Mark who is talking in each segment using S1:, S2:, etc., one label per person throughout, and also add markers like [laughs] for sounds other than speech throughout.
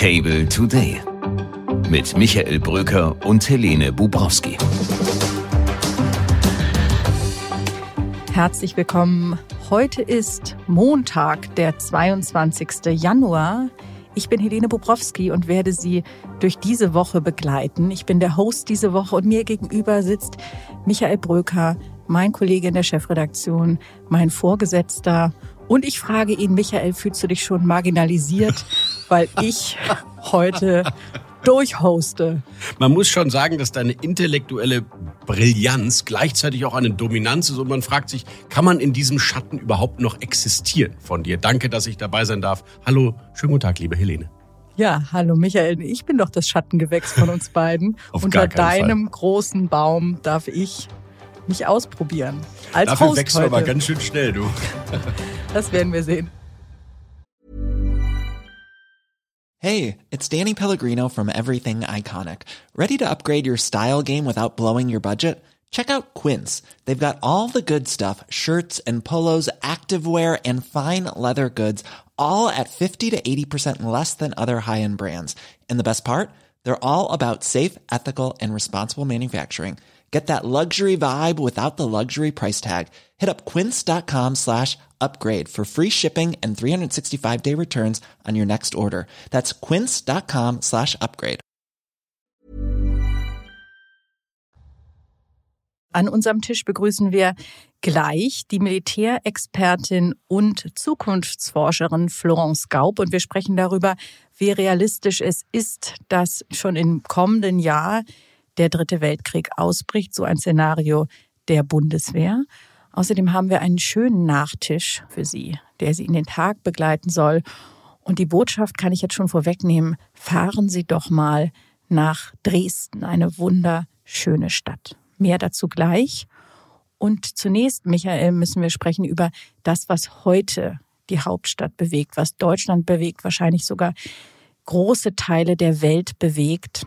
S1: Table Today mit Michael Bröker und Helene Bubrowski.
S2: Herzlich willkommen. Heute ist Montag, der 22. Januar. Ich bin Helene Bubrowski und werde Sie durch diese Woche begleiten. Ich bin der Host diese Woche und mir gegenüber sitzt Michael Bröker, mein Kollege in der Chefredaktion, mein Vorgesetzter. Und ich frage ihn, Michael, fühlst du dich schon marginalisiert, [laughs] weil ich heute durchhoste?
S3: Man muss schon sagen, dass deine intellektuelle Brillanz gleichzeitig auch eine Dominanz ist und man fragt sich, kann man in diesem Schatten überhaupt noch existieren von dir? Danke, dass ich dabei sein darf. Hallo, schönen guten Tag, liebe Helene.
S2: Ja, hallo Michael, ich bin doch das Schattengewächs von uns beiden. Unter deinem großen Baum darf ich mich ausprobieren. Als
S3: Dafür
S2: Host
S3: wächst du
S2: heute.
S3: aber ganz schön schnell, du. [laughs]
S2: Das werden wir sehen.
S4: Hey, it's Danny Pellegrino from Everything Iconic. Ready to upgrade your style game without blowing your budget? Check out Quince. They've got all the good stuff shirts and polos, activewear, and fine leather goods, all at 50 to 80% less than other high end brands. And the best part? They're all about safe, ethical, and responsible manufacturing. Get that luxury vibe without the luxury price tag. Hit up quince.com slash upgrade for free shipping and 365 day returns on your next order. That's quince.com slash upgrade.
S2: An unserem Tisch begrüßen wir gleich die Militärexpertin und Zukunftsforscherin Florence Gaub und wir sprechen darüber, wie realistisch es ist, dass schon im kommenden Jahr der Dritte Weltkrieg ausbricht, so ein Szenario der Bundeswehr. Außerdem haben wir einen schönen Nachtisch für Sie, der Sie in den Tag begleiten soll. Und die Botschaft kann ich jetzt schon vorwegnehmen. Fahren Sie doch mal nach Dresden, eine wunderschöne Stadt. Mehr dazu gleich. Und zunächst, Michael, müssen wir sprechen über das, was heute die Hauptstadt bewegt, was Deutschland bewegt, wahrscheinlich sogar große Teile der Welt bewegt.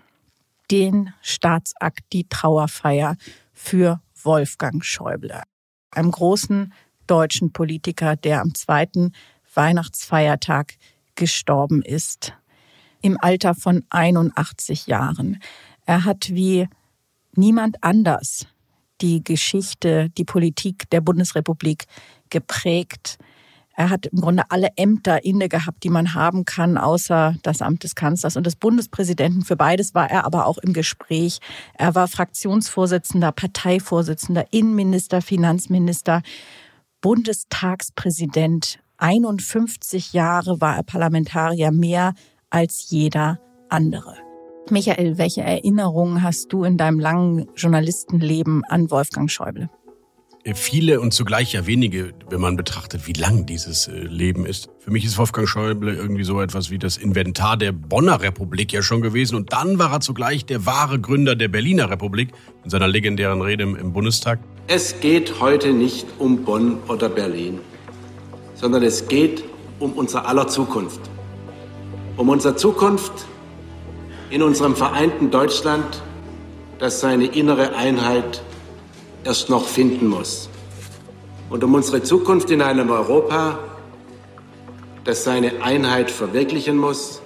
S2: Den Staatsakt, die Trauerfeier für Wolfgang Schäuble, einem großen deutschen Politiker, der am zweiten Weihnachtsfeiertag gestorben ist, im Alter von 81 Jahren. Er hat wie niemand anders die Geschichte, die Politik der Bundesrepublik geprägt. Er hat im Grunde alle Ämter inne gehabt, die man haben kann, außer das Amt des Kanzlers und des Bundespräsidenten. Für beides war er aber auch im Gespräch. Er war Fraktionsvorsitzender, Parteivorsitzender, Innenminister, Finanzminister, Bundestagspräsident. 51 Jahre war er Parlamentarier, mehr als jeder andere. Michael, welche Erinnerungen hast du in deinem langen Journalistenleben an Wolfgang Schäuble?
S3: Viele und zugleich ja wenige, wenn man betrachtet, wie lang dieses äh, Leben ist. Für mich ist Wolfgang Schäuble irgendwie so etwas wie das Inventar der Bonner Republik ja schon gewesen. Und dann war er zugleich der wahre Gründer der Berliner Republik in seiner legendären Rede im Bundestag.
S5: Es geht heute nicht um Bonn oder Berlin, sondern es geht um unser aller Zukunft. Um unsere Zukunft in unserem vereinten Deutschland, das seine innere Einheit erst noch finden muss. Und um unsere Zukunft in einem Europa, das seine Einheit verwirklichen muss,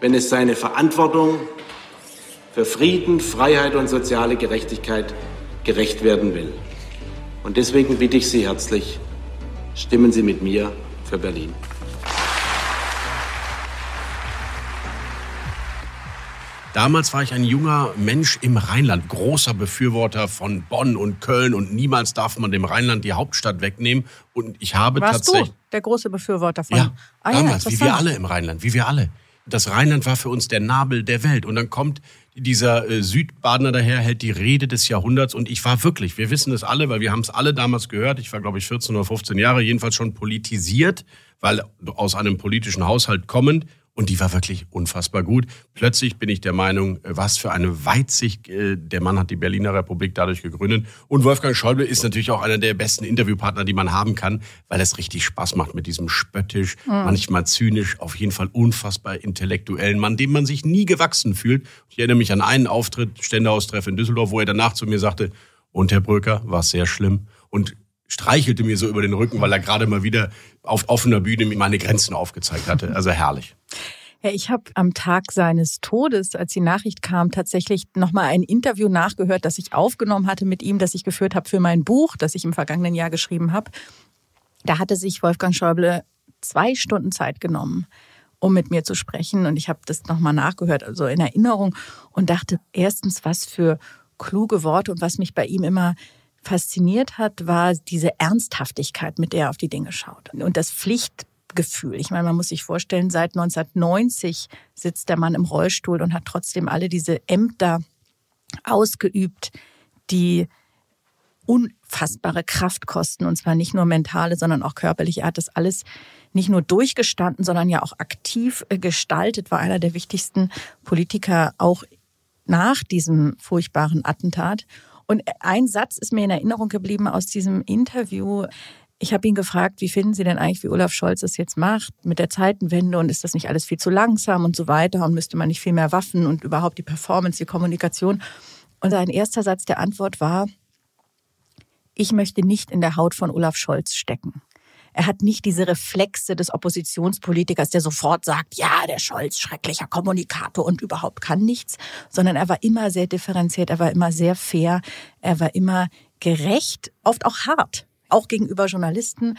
S5: wenn es seine Verantwortung für Frieden, Freiheit und soziale Gerechtigkeit gerecht werden will. Und deswegen bitte ich Sie herzlich, stimmen Sie mit mir für Berlin.
S3: Damals war ich ein junger Mensch im Rheinland, großer Befürworter von Bonn und Köln und niemals darf man dem Rheinland die Hauptstadt wegnehmen. Und ich habe
S2: Warst
S3: tatsächlich.
S2: du der große Befürworter von?
S3: Ja,
S2: Ah, ja,
S3: damals, wie wir alle im Rheinland, wie wir alle. Das Rheinland war für uns der Nabel der Welt. Und dann kommt dieser äh, Südbadener daher, hält die Rede des Jahrhunderts. Und ich war wirklich, wir wissen es alle, weil wir haben es alle damals gehört. Ich war, glaube ich, 14 oder 15 Jahre, jedenfalls schon politisiert, weil aus einem politischen Haushalt kommend. Und die war wirklich unfassbar gut. Plötzlich bin ich der Meinung, äh, was für eine Weitsicht, äh, der Mann hat die Berliner Republik dadurch gegründet. Und Wolfgang Schäuble ist natürlich auch einer der besten Interviewpartner, die man haben kann, weil es richtig Spaß macht mit diesem spöttisch, manchmal zynisch, auf jeden Fall unfassbar intellektuellen Mann, dem man sich nie gewachsen fühlt. Ich erinnere mich an einen Auftritt, Ständeaustreff in Düsseldorf, wo er danach zu mir sagte, und Herr Bröker, war sehr schlimm. Und streichelte mir so über den Rücken, weil er gerade mal wieder auf offener Bühne meine Grenzen aufgezeigt hatte. Also herrlich.
S2: Ja, ich habe am Tag seines Todes, als die Nachricht kam, tatsächlich nochmal ein Interview nachgehört, das ich aufgenommen hatte mit ihm, das ich geführt habe für mein Buch, das ich im vergangenen Jahr geschrieben habe. Da hatte sich Wolfgang Schäuble zwei Stunden Zeit genommen, um mit mir zu sprechen. Und ich habe das nochmal nachgehört, also in Erinnerung, und dachte, erstens, was für kluge Worte und was mich bei ihm immer fasziniert hat, war diese Ernsthaftigkeit, mit der er auf die Dinge schaut. Und das Pflichtgefühl. Ich meine, man muss sich vorstellen, seit 1990 sitzt der Mann im Rollstuhl und hat trotzdem alle diese Ämter ausgeübt, die unfassbare Kraft kosten, und zwar nicht nur mentale, sondern auch körperlich. Er hat das alles nicht nur durchgestanden, sondern ja auch aktiv äh, gestaltet, war einer der wichtigsten Politiker auch nach diesem furchtbaren Attentat. Und ein Satz ist mir in Erinnerung geblieben aus diesem Interview. Ich habe ihn gefragt, wie finden Sie denn eigentlich, wie Olaf Scholz es jetzt macht mit der Zeitenwende und ist das nicht alles viel zu langsam und so weiter und müsste man nicht viel mehr Waffen und überhaupt die Performance, die Kommunikation. Und sein erster Satz der Antwort war, ich möchte nicht in der Haut von Olaf Scholz stecken. Er hat nicht diese Reflexe des Oppositionspolitikers, der sofort sagt, ja, der Scholz, schrecklicher Kommunikator und überhaupt kann nichts, sondern er war immer sehr differenziert, er war immer sehr fair, er war immer gerecht, oft auch hart, auch gegenüber Journalisten.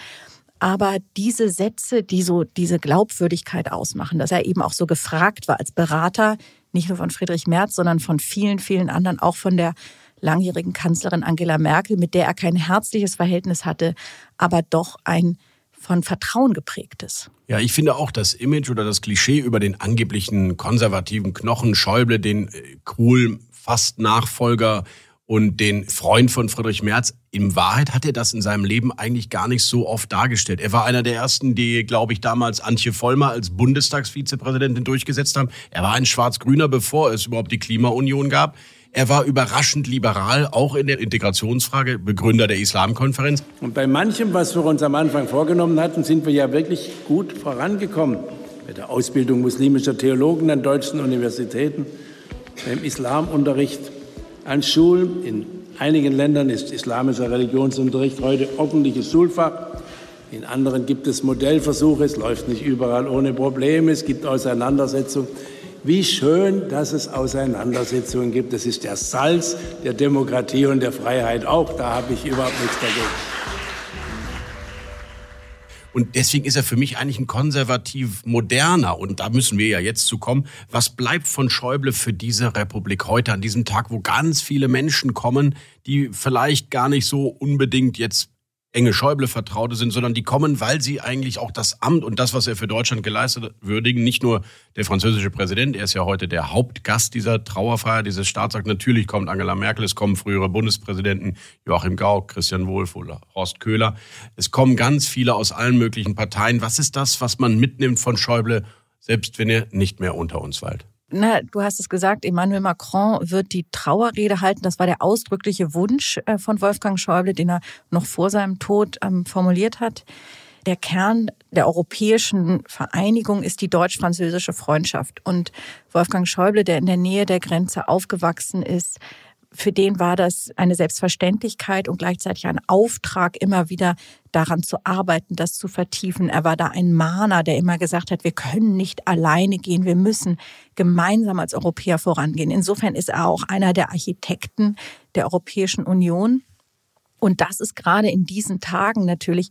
S2: Aber diese Sätze, die so diese Glaubwürdigkeit ausmachen, dass er eben auch so gefragt war als Berater, nicht nur von Friedrich Merz, sondern von vielen, vielen anderen, auch von der langjährigen Kanzlerin Angela Merkel, mit der er kein herzliches Verhältnis hatte, aber doch ein von Vertrauen geprägtes.
S3: Ja, ich finde auch das Image oder das Klischee über den angeblichen konservativen Knochen Schäuble, den äh, Kohl fast Nachfolger und den Freund von Friedrich Merz. In Wahrheit hat er das in seinem Leben eigentlich gar nicht so oft dargestellt. Er war einer der ersten, die, glaube ich, damals Antje Vollmer als Bundestagsvizepräsidentin durchgesetzt haben. Er war ein Schwarz-Grüner, bevor es überhaupt die Klimaunion gab. Er war überraschend liberal, auch in der Integrationsfrage, Begründer der Islamkonferenz.
S5: Und bei manchem, was wir uns am Anfang vorgenommen hatten, sind wir ja wirklich gut vorangekommen. Bei der Ausbildung muslimischer Theologen an deutschen Universitäten, beim Islamunterricht an Schulen. In einigen Ländern ist islamischer Religionsunterricht heute ordentliches Schulfach. In anderen gibt es Modellversuche. Es läuft nicht überall ohne Probleme. Es gibt Auseinandersetzungen. Wie schön, dass es Auseinandersetzungen gibt. Das ist der Salz der Demokratie und der Freiheit auch. Da habe ich überhaupt nichts dagegen.
S3: Und deswegen ist er für mich eigentlich ein konservativ moderner. Und da müssen wir ja jetzt zu kommen. Was bleibt von Schäuble für diese Republik heute an diesem Tag, wo ganz viele Menschen kommen, die vielleicht gar nicht so unbedingt jetzt enge Schäuble-Vertraute sind, sondern die kommen, weil sie eigentlich auch das Amt und das, was er für Deutschland geleistet würdigen. Nicht nur der französische Präsident, er ist ja heute der Hauptgast dieser Trauerfeier, dieses Staatsakt. Natürlich kommt Angela Merkel, es kommen frühere Bundespräsidenten, Joachim Gauck, Christian Wulff oder Horst Köhler. Es kommen ganz viele aus allen möglichen Parteien. Was ist das, was man mitnimmt von Schäuble, selbst wenn er nicht mehr unter uns weilt?
S2: Na, du hast es gesagt, Emmanuel Macron wird die Trauerrede halten. Das war der ausdrückliche Wunsch äh, von Wolfgang Schäuble, den er noch vor seinem Tod ähm, formuliert hat. Der Kern der europäischen Vereinigung ist die deutsch-französische Freundschaft. Und Wolfgang Schäuble, der in der Nähe der Grenze aufgewachsen ist, für den war das eine Selbstverständlichkeit und gleichzeitig ein Auftrag, immer wieder daran zu arbeiten, das zu vertiefen. Er war da ein Mahner, der immer gesagt hat, wir können nicht alleine gehen, wir müssen gemeinsam als Europäer vorangehen. Insofern ist er auch einer der Architekten der Europäischen Union. Und das ist gerade in diesen Tagen natürlich,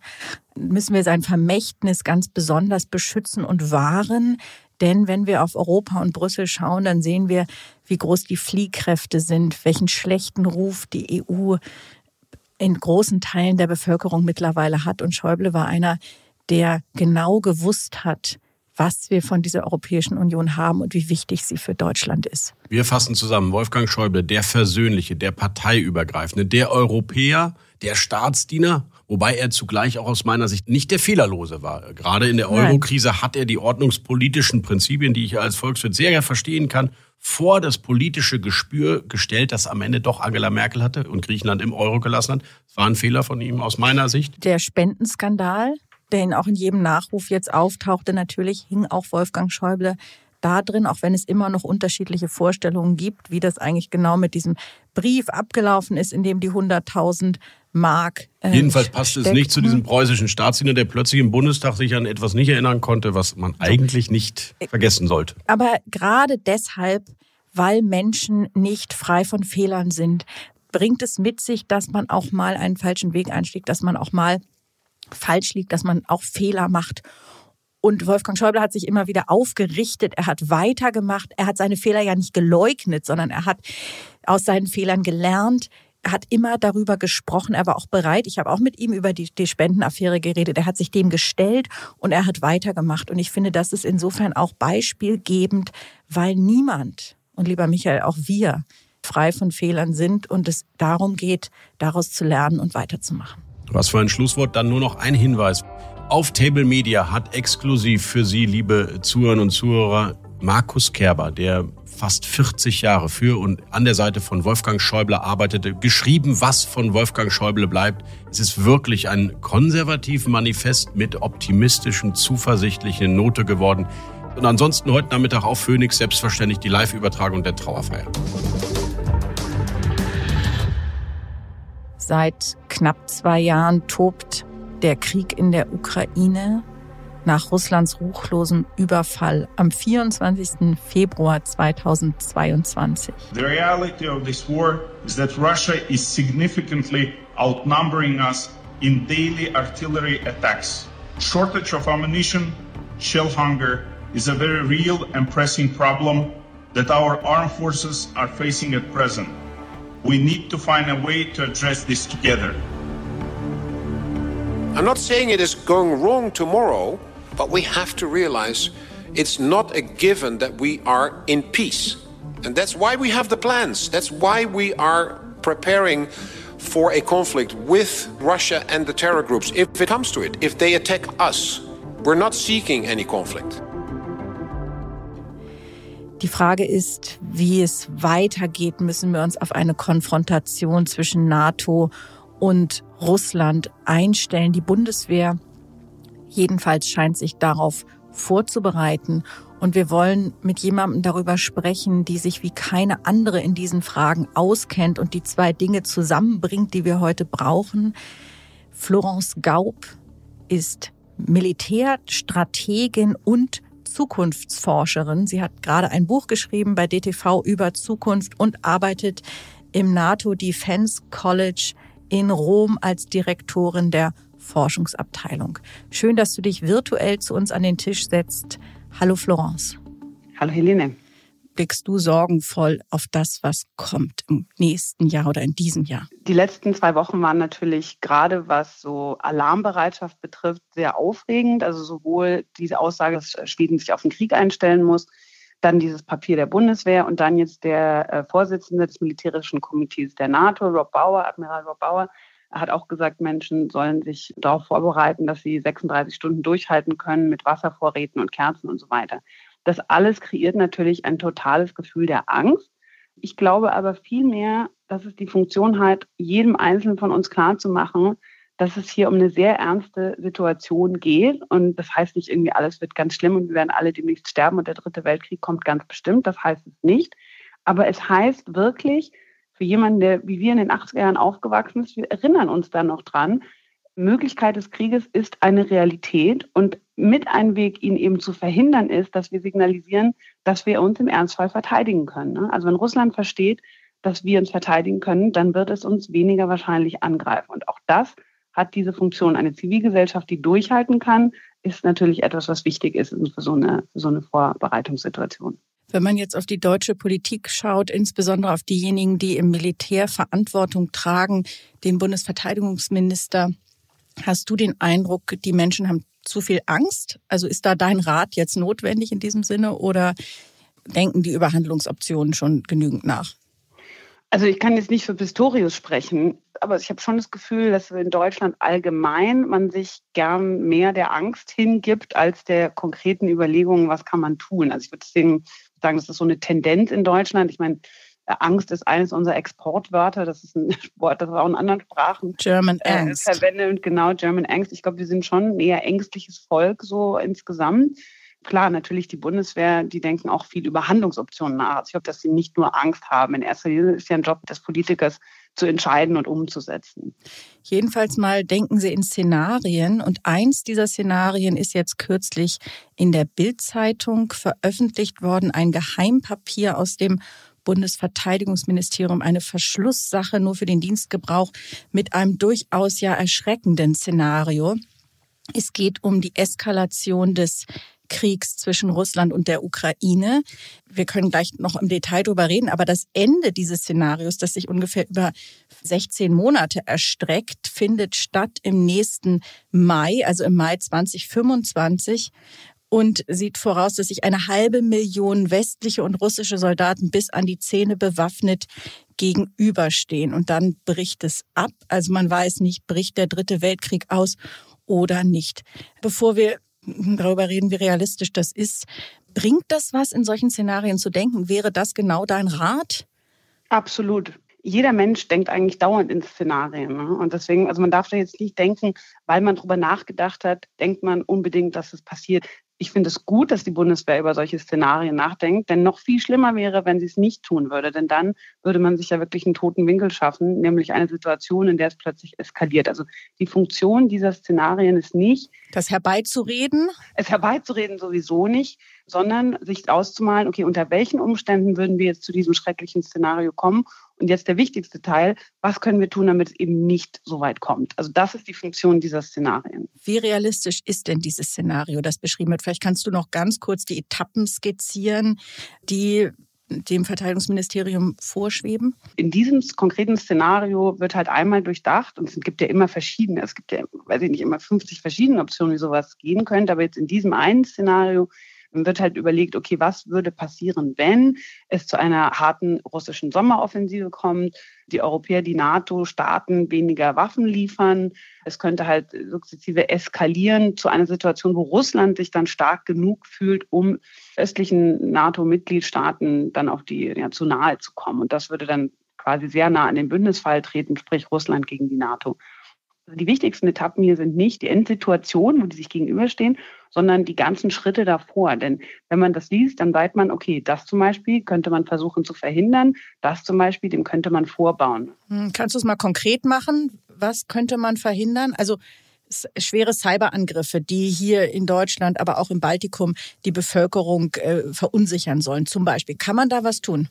S2: müssen wir sein Vermächtnis ganz besonders beschützen und wahren. Denn wenn wir auf Europa und Brüssel schauen, dann sehen wir, wie groß die Fliehkräfte sind, welchen schlechten Ruf die EU in großen Teilen der Bevölkerung mittlerweile hat. Und Schäuble war einer, der genau gewusst hat, was wir von dieser Europäischen Union haben und wie wichtig sie für Deutschland ist.
S3: Wir fassen zusammen. Wolfgang Schäuble, der Versöhnliche, der Parteiübergreifende, der Europäer, der Staatsdiener wobei er zugleich auch aus meiner Sicht nicht der Fehlerlose war. Gerade in der Eurokrise hat er die ordnungspolitischen Prinzipien, die ich als Volkswirt sehr verstehen kann, vor das politische Gespür gestellt, das am Ende doch Angela Merkel hatte und Griechenland im Euro gelassen hat. Das war ein Fehler von ihm aus meiner Sicht.
S2: Der Spendenskandal, der ihn auch in jedem Nachruf jetzt auftauchte, natürlich hing auch Wolfgang Schäuble da drin, auch wenn es immer noch unterschiedliche Vorstellungen gibt, wie das eigentlich genau mit diesem Brief abgelaufen ist, in dem die 100.000 Mark.
S3: Äh, Jedenfalls passt steckten. es nicht zu diesem preußischen Staatsdiener, der plötzlich im Bundestag sich an etwas nicht erinnern konnte, was man eigentlich nicht vergessen sollte.
S2: Aber gerade deshalb, weil Menschen nicht frei von Fehlern sind, bringt es mit sich, dass man auch mal einen falschen Weg einschlägt, dass man auch mal falsch liegt, dass man auch Fehler macht. Und Wolfgang Schäuble hat sich immer wieder aufgerichtet, er hat weitergemacht, er hat seine Fehler ja nicht geleugnet, sondern er hat aus seinen Fehlern gelernt. Er hat immer darüber gesprochen, er war auch bereit. Ich habe auch mit ihm über die, die Spendenaffäre geredet. Er hat sich dem gestellt und er hat weitergemacht. Und ich finde, das ist insofern auch beispielgebend, weil niemand, und lieber Michael, auch wir, frei von Fehlern sind und es darum geht, daraus zu lernen und weiterzumachen.
S3: Was für ein Schlusswort, dann nur noch ein Hinweis. Auf Table Media hat exklusiv für Sie, liebe Zuhörerinnen und Zuhörer, Markus Kerber, der fast 40 Jahre für und an der Seite von Wolfgang Schäuble arbeitete, geschrieben, was von Wolfgang Schäuble bleibt. Es ist wirklich ein konservatives Manifest mit optimistischen, zuversichtlichen Note geworden. Und ansonsten heute Nachmittag auf Phoenix selbstverständlich die Live-Übertragung der Trauerfeier.
S2: Seit knapp zwei Jahren tobt der Krieg in der Ukraine nach Russlands ruchlosem Überfall am 24. Februar 2022.
S6: The reality of this war is that Russia is significantly outnumbering us in daily artillery attacks. Shortage of ammunition, shell hunger is a very real and pressing problem that our armed forces are facing at present. We need to find a way to address this together.
S7: I'm not saying it is going wrong tomorrow, but we have to realize it's not a given that we are in peace. And that's why we have the plans. That's why we are preparing for a conflict with Russia and the terror groups if it comes to it, if they attack us. We're not seeking any conflict.
S2: Die Frage ist, wie es weitergeht. Müssen wir uns auf eine Konfrontation zwischen NATO und Russland einstellen? Die Bundeswehr jedenfalls scheint sich darauf vorzubereiten. Und wir wollen mit jemandem darüber sprechen, die sich wie keine andere in diesen Fragen auskennt und die zwei Dinge zusammenbringt, die wir heute brauchen. Florence Gaub ist Militärstrategin und Zukunftsforscherin. Sie hat gerade ein Buch geschrieben bei DTV über Zukunft und arbeitet im NATO Defense College in Rom als Direktorin der Forschungsabteilung. Schön, dass du dich virtuell zu uns an den Tisch setzt. Hallo Florence.
S8: Hallo Helene
S2: blickst du sorgenvoll auf das, was kommt im nächsten Jahr oder in diesem Jahr?
S8: Die letzten zwei Wochen waren natürlich gerade was so Alarmbereitschaft betrifft sehr aufregend. Also sowohl diese Aussage, dass Schweden sich auf den Krieg einstellen muss, dann dieses Papier der Bundeswehr und dann jetzt der äh, Vorsitzende des Militärischen Komitees der NATO, Rob Bauer, Admiral Rob Bauer, hat auch gesagt, Menschen sollen sich darauf vorbereiten, dass sie 36 Stunden durchhalten können mit Wasservorräten und Kerzen und so weiter. Das alles kreiert natürlich ein totales Gefühl der Angst. Ich glaube aber vielmehr, dass es die Funktion hat, jedem Einzelnen von uns klarzumachen, dass es hier um eine sehr ernste Situation geht. Und das heißt nicht irgendwie, alles wird ganz schlimm und wir werden alle demnächst sterben und der dritte Weltkrieg kommt ganz bestimmt. Das heißt es nicht. Aber es heißt wirklich, für jemanden, der wie wir in den 80er Jahren aufgewachsen ist, wir erinnern uns da noch dran, Möglichkeit des Krieges ist eine Realität und mit einem Weg, ihn eben zu verhindern, ist, dass wir signalisieren, dass wir uns im Ernstfall verteidigen können. Ne? Also wenn Russland versteht, dass wir uns verteidigen können, dann wird es uns weniger wahrscheinlich angreifen. Und auch das hat diese Funktion. Eine Zivilgesellschaft, die durchhalten kann, ist natürlich etwas, was wichtig ist für so eine, für so eine Vorbereitungssituation.
S2: Wenn man jetzt auf die deutsche Politik schaut, insbesondere auf diejenigen, die im Militär Verantwortung tragen, den Bundesverteidigungsminister, Hast du den Eindruck, die Menschen haben zu viel Angst? Also ist da dein Rat jetzt notwendig in diesem Sinne oder denken die über Handlungsoptionen schon genügend nach?
S8: Also ich kann jetzt nicht für Pistorius sprechen, aber ich habe schon das Gefühl, dass in Deutschland allgemein man sich gern mehr der Angst hingibt als der konkreten Überlegungen, was kann man tun. Also ich würde deswegen sagen, das ist so eine Tendenz in Deutschland. Ich meine, Angst ist eines unserer Exportwörter. Das ist ein [laughs] Wort, das wir auch in anderen Sprachen
S2: German äh, Angst.
S8: verwenden. Genau, German Angst. Ich glaube, wir sind schon ein eher ängstliches Volk so insgesamt. Klar, natürlich die Bundeswehr, die denken auch viel über Handlungsoptionen nach. Also ich glaube, dass sie nicht nur Angst haben. In erster Linie ist ja ein Job des Politikers, zu entscheiden und umzusetzen.
S2: Jedenfalls mal denken Sie in Szenarien. Und eins dieser Szenarien ist jetzt kürzlich in der Bildzeitung veröffentlicht worden, ein Geheimpapier aus dem Bundesverteidigungsministerium, eine Verschlusssache nur für den Dienstgebrauch mit einem durchaus ja erschreckenden Szenario. Es geht um die Eskalation des Kriegs zwischen Russland und der Ukraine. Wir können gleich noch im Detail darüber reden, aber das Ende dieses Szenarios, das sich ungefähr über 16 Monate erstreckt, findet statt im nächsten Mai, also im Mai 2025 und sieht voraus, dass sich eine halbe Million westliche und russische Soldaten bis an die Zähne bewaffnet gegenüberstehen. Und dann bricht es ab. Also man weiß nicht, bricht der dritte Weltkrieg aus oder nicht. Bevor wir darüber reden, wie realistisch das ist. Bringt das was, in solchen Szenarien zu denken? Wäre das genau dein Rat?
S8: Absolut. Jeder Mensch denkt eigentlich dauernd in Szenarien. Ne? Und deswegen, also man darf da jetzt nicht denken, weil man drüber nachgedacht hat, denkt man unbedingt, dass es passiert ich finde es gut, dass die Bundeswehr über solche Szenarien nachdenkt, denn noch viel schlimmer wäre, wenn sie es nicht tun würde, denn dann würde man sich ja wirklich einen toten Winkel schaffen, nämlich eine Situation, in der es plötzlich eskaliert. Also die Funktion dieser Szenarien ist nicht,
S2: das herbeizureden?
S8: Es herbeizureden sowieso nicht, sondern sich auszumalen, okay, unter welchen Umständen würden wir jetzt zu diesem schrecklichen Szenario kommen und jetzt der wichtigste Teil, was können wir tun, damit es eben nicht so weit kommt? Also das ist die Funktion dieser Szenarien.
S2: Wie realistisch ist denn dieses Szenario, das beschrieben wird? Vielleicht kannst du noch ganz kurz die Etappen skizzieren, die dem Verteidigungsministerium vorschweben?
S8: In diesem konkreten Szenario wird halt einmal durchdacht, und es gibt ja immer verschiedene, es gibt ja, weiß ich nicht, immer 50 verschiedene Optionen, wie sowas gehen könnte, aber jetzt in diesem einen Szenario dann wird halt überlegt, okay, was würde passieren, wenn es zu einer harten russischen Sommeroffensive kommt, die Europäer, die NATO-Staaten weniger Waffen liefern. Es könnte halt sukzessive eskalieren zu einer Situation, wo Russland sich dann stark genug fühlt, um östlichen NATO-Mitgliedstaaten dann auf die ja, zu nahe zu kommen. Und das würde dann quasi sehr nah an den Bündnisfall treten, sprich Russland gegen die NATO. Also die wichtigsten Etappen hier sind nicht die Endsituation, wo die sich gegenüberstehen, sondern die ganzen Schritte davor. Denn wenn man das liest, dann weiß man, okay, das zum Beispiel könnte man versuchen zu verhindern, das zum Beispiel, dem könnte man vorbauen.
S2: Hm, kannst du es mal konkret machen? Was könnte man verhindern? Also schwere Cyberangriffe, die hier in Deutschland, aber auch im Baltikum die Bevölkerung äh, verunsichern sollen, zum Beispiel. Kann man da was tun?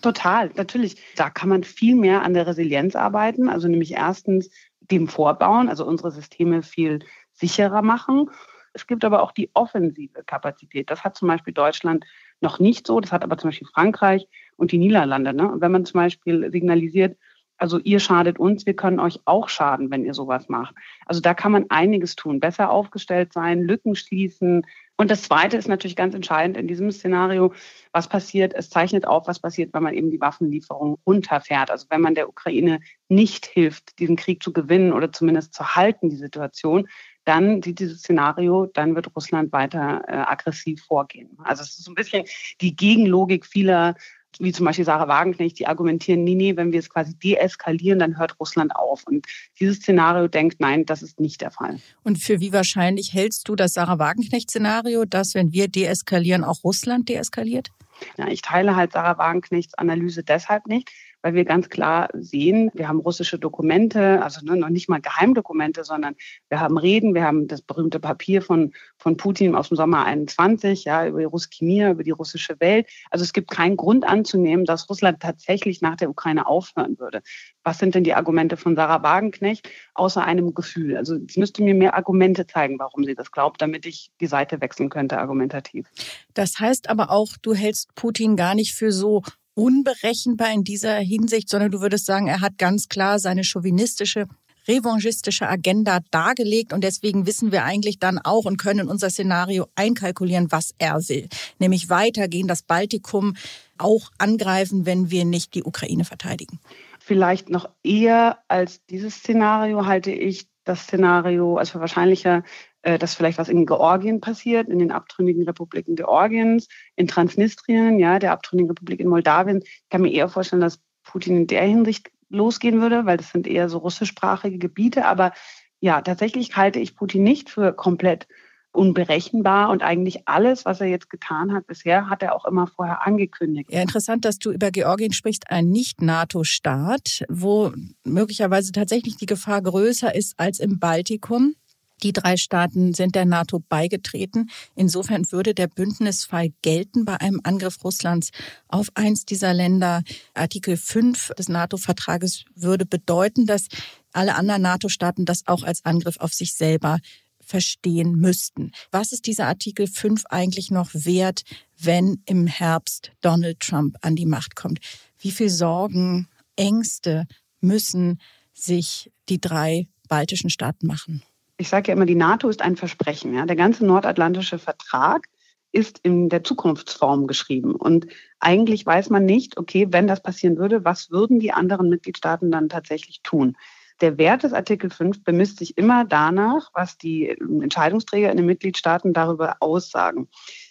S8: Total, natürlich. Da kann man viel mehr an der Resilienz arbeiten. Also nämlich erstens dem vorbauen, also unsere Systeme viel sicherer machen. Es gibt aber auch die offensive Kapazität. Das hat zum Beispiel Deutschland noch nicht so. Das hat aber zum Beispiel Frankreich und die Niederlande. Ne? Wenn man zum Beispiel signalisiert, also ihr schadet uns, wir können euch auch schaden, wenn ihr sowas macht. Also da kann man einiges tun, besser aufgestellt sein, Lücken schließen. Und das Zweite ist natürlich ganz entscheidend in diesem Szenario, was passiert. Es zeichnet auf, was passiert, wenn man eben die Waffenlieferung runterfährt. Also wenn man der Ukraine nicht hilft, diesen Krieg zu gewinnen oder zumindest zu halten, die Situation, dann sieht dieses Szenario, dann wird Russland weiter äh, aggressiv vorgehen. Also es ist so ein bisschen die Gegenlogik vieler wie zum Beispiel Sarah Wagenknecht, die argumentieren, nee, nee, wenn wir es quasi deeskalieren, dann hört Russland auf. Und dieses Szenario denkt, nein, das ist nicht der Fall.
S2: Und für wie wahrscheinlich hältst du das Sarah Wagenknecht-Szenario, dass wenn wir deeskalieren, auch Russland deeskaliert?
S8: Ja, ich teile halt Sarah Wagenknechts Analyse deshalb nicht, weil wir ganz klar sehen, wir haben russische Dokumente, also ne, noch nicht mal Geheimdokumente, sondern wir haben Reden, wir haben das berühmte Papier von, von Putin aus dem Sommer 21, ja, über die Ruskimir, über die russische Welt. Also es gibt keinen Grund anzunehmen, dass Russland tatsächlich nach der Ukraine aufhören würde. Was sind denn die Argumente von Sarah Wagenknecht außer einem Gefühl? Also es müsste mir mehr Argumente zeigen, warum sie das glaubt, damit ich die Seite wechseln könnte argumentativ.
S2: Das heißt aber auch, du hältst Putin gar nicht für so unberechenbar in dieser Hinsicht, sondern du würdest sagen, er hat ganz klar seine chauvinistische revanchistische Agenda dargelegt und deswegen wissen wir eigentlich dann auch und können in unser Szenario einkalkulieren, was er will. Nämlich weitergehen, das Baltikum auch angreifen, wenn wir nicht die Ukraine verteidigen.
S8: Vielleicht noch eher als dieses Szenario halte ich das Szenario als für wahrscheinlicher, dass vielleicht was in Georgien passiert, in den abtrünnigen Republiken Georgiens, in Transnistrien, ja, der abtrünnigen Republik in Moldawien. Ich kann mir eher vorstellen, dass Putin in der Hinsicht losgehen würde, weil das sind eher so russischsprachige Gebiete. Aber ja, tatsächlich halte ich Putin nicht für komplett unberechenbar und eigentlich alles, was er jetzt getan hat bisher, hat er auch immer vorher angekündigt.
S2: Ja, interessant, dass du über Georgien sprichst, ein Nicht-NATO-Staat, wo möglicherweise tatsächlich die Gefahr größer ist als im Baltikum. Die drei Staaten sind der NATO beigetreten. Insofern würde der Bündnisfall gelten bei einem Angriff Russlands auf eins dieser Länder. Artikel 5 des NATO-Vertrages würde bedeuten, dass alle anderen NATO-Staaten das auch als Angriff auf sich selber verstehen müssten. Was ist dieser Artikel 5 eigentlich noch wert, wenn im Herbst Donald Trump an die Macht kommt? Wie viel Sorgen, Ängste müssen sich die drei baltischen Staaten machen?
S8: Ich sage ja immer, die NATO ist ein Versprechen. Ja? Der ganze nordatlantische Vertrag ist in der Zukunftsform geschrieben. Und eigentlich weiß man nicht, okay, wenn das passieren würde, was würden die anderen Mitgliedstaaten dann tatsächlich tun? Der Wert des Artikel 5 bemisst sich immer danach, was die ähm, Entscheidungsträger in den Mitgliedstaaten darüber aussagen.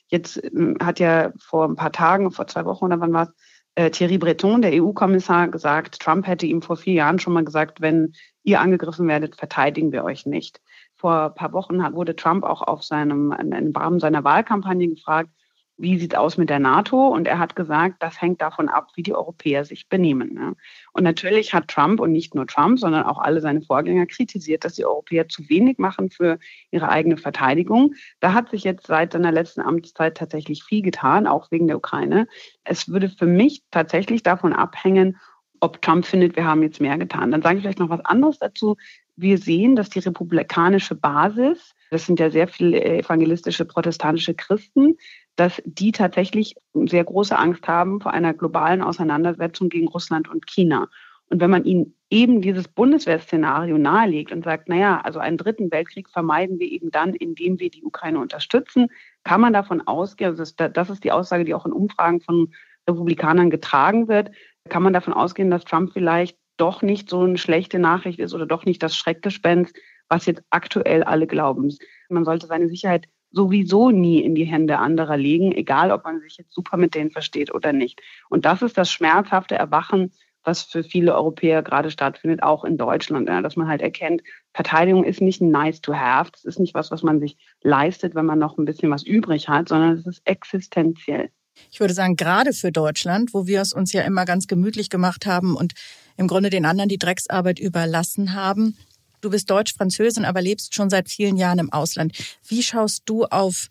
S8: Jetzt ähm, hat ja vor ein paar Tagen, vor zwei Wochen oder wann war es, äh, Thierry Breton, der EU-Kommissar, gesagt, Trump hätte ihm vor vier Jahren schon mal gesagt, wenn ihr angegriffen werdet, verteidigen wir euch nicht. Vor ein paar Wochen wurde Trump auch auf seinem, im Rahmen seiner Wahlkampagne gefragt, wie sieht es aus mit der NATO? Und er hat gesagt, das hängt davon ab, wie die Europäer sich benehmen. Ne? Und natürlich hat Trump und nicht nur Trump, sondern auch alle seine Vorgänger kritisiert, dass die Europäer zu wenig machen für ihre eigene Verteidigung. Da hat sich jetzt seit seiner letzten Amtszeit tatsächlich viel getan, auch wegen der Ukraine. Es würde für mich tatsächlich davon abhängen, ob Trump findet, wir haben jetzt mehr getan. Dann sage ich vielleicht noch was anderes dazu. Wir sehen, dass die republikanische Basis, das sind ja sehr viele evangelistische protestantische Christen, dass die tatsächlich sehr große Angst haben vor einer globalen Auseinandersetzung gegen Russland und China. Und wenn man ihnen eben dieses Bundeswehrszenario nahelegt und sagt, naja, also einen dritten Weltkrieg vermeiden wir eben dann, indem wir die Ukraine unterstützen, kann man davon ausgehen, also das ist die Aussage, die auch in Umfragen von Republikanern getragen wird, kann man davon ausgehen, dass Trump vielleicht doch nicht so eine schlechte Nachricht ist oder doch nicht das Schreckgespenst, was jetzt aktuell alle glauben. Man sollte seine Sicherheit sowieso nie in die Hände anderer legen, egal ob man sich jetzt super mit denen versteht oder nicht. Und das ist das schmerzhafte Erwachen, was für viele Europäer gerade stattfindet, auch in Deutschland, dass man halt erkennt, Verteidigung ist nicht nice to have, das ist nicht was, was man sich leistet, wenn man noch ein bisschen was übrig hat, sondern es ist existenziell.
S2: Ich würde sagen, gerade für Deutschland, wo wir es uns ja immer ganz gemütlich gemacht haben und im Grunde den anderen die Drecksarbeit überlassen haben. Du bist Deutsch-Französin, aber lebst schon seit vielen Jahren im Ausland. Wie schaust du auf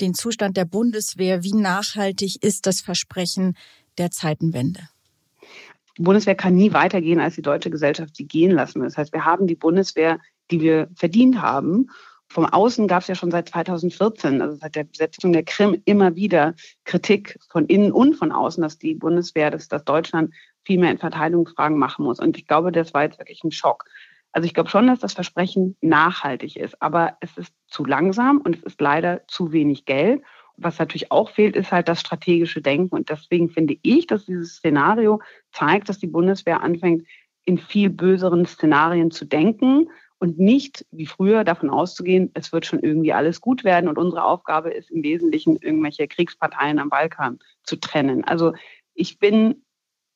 S2: den Zustand der Bundeswehr? Wie nachhaltig ist das Versprechen der Zeitenwende?
S8: Die Bundeswehr kann nie weitergehen, als die deutsche Gesellschaft sie gehen lassen. Das heißt, wir haben die Bundeswehr, die wir verdient haben. Vom Außen gab es ja schon seit 2014, also seit der Besetzung der Krim, immer wieder Kritik von innen und von außen, dass die Bundeswehr, dass, dass Deutschland viel mehr in Verteidigungsfragen machen muss. Und ich glaube, das war jetzt wirklich ein Schock. Also ich glaube schon, dass das Versprechen nachhaltig ist, aber es ist zu langsam und es ist leider zu wenig Geld. Was natürlich auch fehlt, ist halt das strategische Denken. Und deswegen finde ich, dass dieses Szenario zeigt, dass die Bundeswehr anfängt, in viel böseren Szenarien zu denken und nicht wie früher davon auszugehen, es wird schon irgendwie alles gut werden und unsere Aufgabe ist im Wesentlichen, irgendwelche Kriegsparteien am Balkan zu trennen. Also ich bin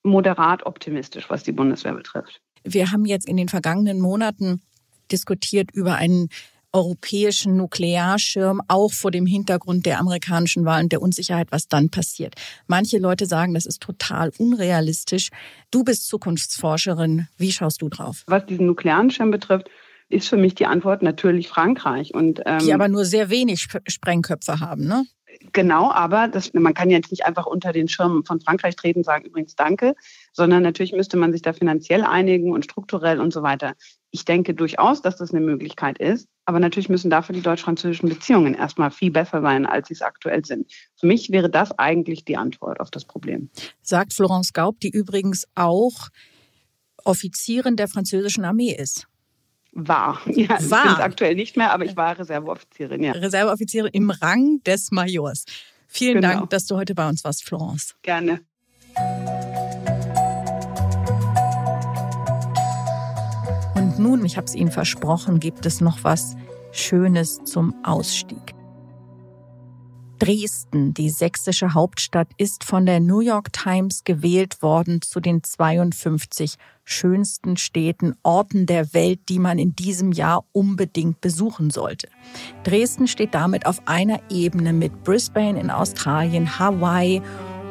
S8: moderat optimistisch, was die Bundeswehr betrifft.
S2: Wir haben jetzt in den vergangenen Monaten diskutiert über einen europäischen Nuklearschirm, auch vor dem Hintergrund der amerikanischen Wahlen und der Unsicherheit, was dann passiert. Manche Leute sagen, das ist total unrealistisch. Du bist Zukunftsforscherin. Wie schaust du drauf?
S8: Was diesen nuklearen Schirm betrifft, ist für mich die Antwort natürlich Frankreich. Und,
S2: ähm, die aber nur sehr wenig Sprengköpfe haben, ne?
S8: Genau, aber das, man kann jetzt nicht einfach unter den Schirm von Frankreich treten und sagen, übrigens danke, sondern natürlich müsste man sich da finanziell einigen und strukturell und so weiter. Ich denke durchaus, dass das eine Möglichkeit ist, aber natürlich müssen dafür die deutsch-französischen Beziehungen erstmal viel besser sein, als sie es aktuell sind. Für mich wäre das eigentlich die Antwort auf das Problem.
S2: Sagt Florence Gaub, die übrigens auch Offizierin der französischen Armee ist.
S8: War. [laughs] Ja, war. Ich bin aktuell nicht mehr, aber ich war Reserveoffizierin, ja.
S2: Reserveoffizierin im Rang des Majors. Vielen genau. Dank, dass du heute bei uns warst, Florence.
S8: Gerne.
S2: Und nun, ich habe es Ihnen versprochen, gibt es noch was Schönes zum Ausstieg. Dresden, die sächsische Hauptstadt, ist von der New York Times gewählt worden zu den 52 schönsten Städten, Orten der Welt, die man in diesem Jahr unbedingt besuchen sollte. Dresden steht damit auf einer Ebene mit Brisbane in Australien, Hawaii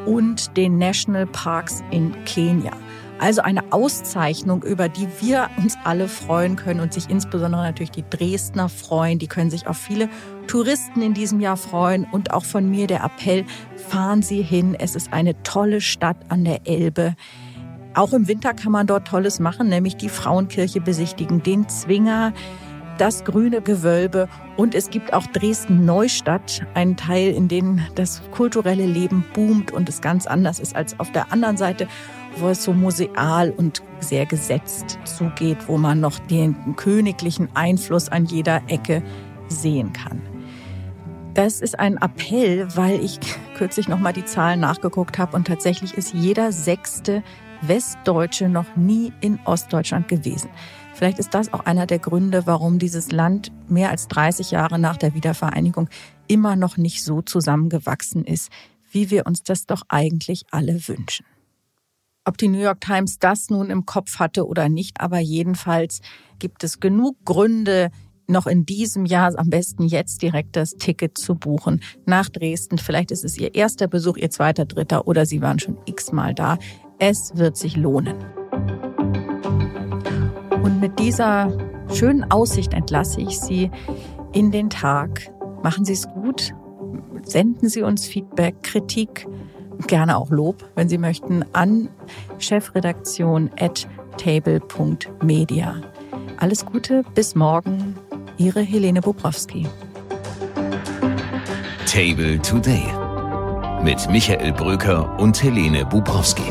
S2: und den National Parks in Kenia. Also eine Auszeichnung, über die wir uns alle freuen können und sich insbesondere natürlich die Dresdner freuen. Die können sich auf viele Touristen in diesem Jahr freuen und auch von mir der Appell, fahren Sie hin. Es ist eine tolle Stadt an der Elbe. Auch im Winter kann man dort Tolles machen, nämlich die Frauenkirche besichtigen, den Zwinger, das grüne Gewölbe und es gibt auch Dresden Neustadt, einen Teil, in dem das kulturelle Leben boomt und es ganz anders ist als auf der anderen Seite wo es so museal und sehr gesetzt zugeht, wo man noch den königlichen Einfluss an jeder Ecke sehen kann. Das ist ein Appell, weil ich [laughs] kürzlich noch mal die Zahlen nachgeguckt habe und tatsächlich ist jeder sechste Westdeutsche noch nie in Ostdeutschland gewesen. Vielleicht ist das auch einer der Gründe, warum dieses Land mehr als 30 Jahre nach der Wiedervereinigung immer noch nicht so zusammengewachsen ist, wie wir uns das doch eigentlich alle wünschen. Ob die New York Times das nun im Kopf hatte oder nicht, aber jedenfalls gibt es genug Gründe, noch in diesem Jahr am besten jetzt direkt das Ticket zu buchen nach Dresden. Vielleicht ist es Ihr erster Besuch, Ihr zweiter, dritter oder Sie waren schon x-mal da. Es wird sich lohnen. Und mit dieser schönen Aussicht entlasse ich Sie in den Tag. Machen Sie es gut. Senden Sie uns Feedback, Kritik, gerne auch Lob, wenn Sie möchten, an chefredaktion at table.media. Alles Gute, bis morgen. Ihre Helene Bobrowski.
S1: Table Today mit Michael Bröker und Helene Bubrowski.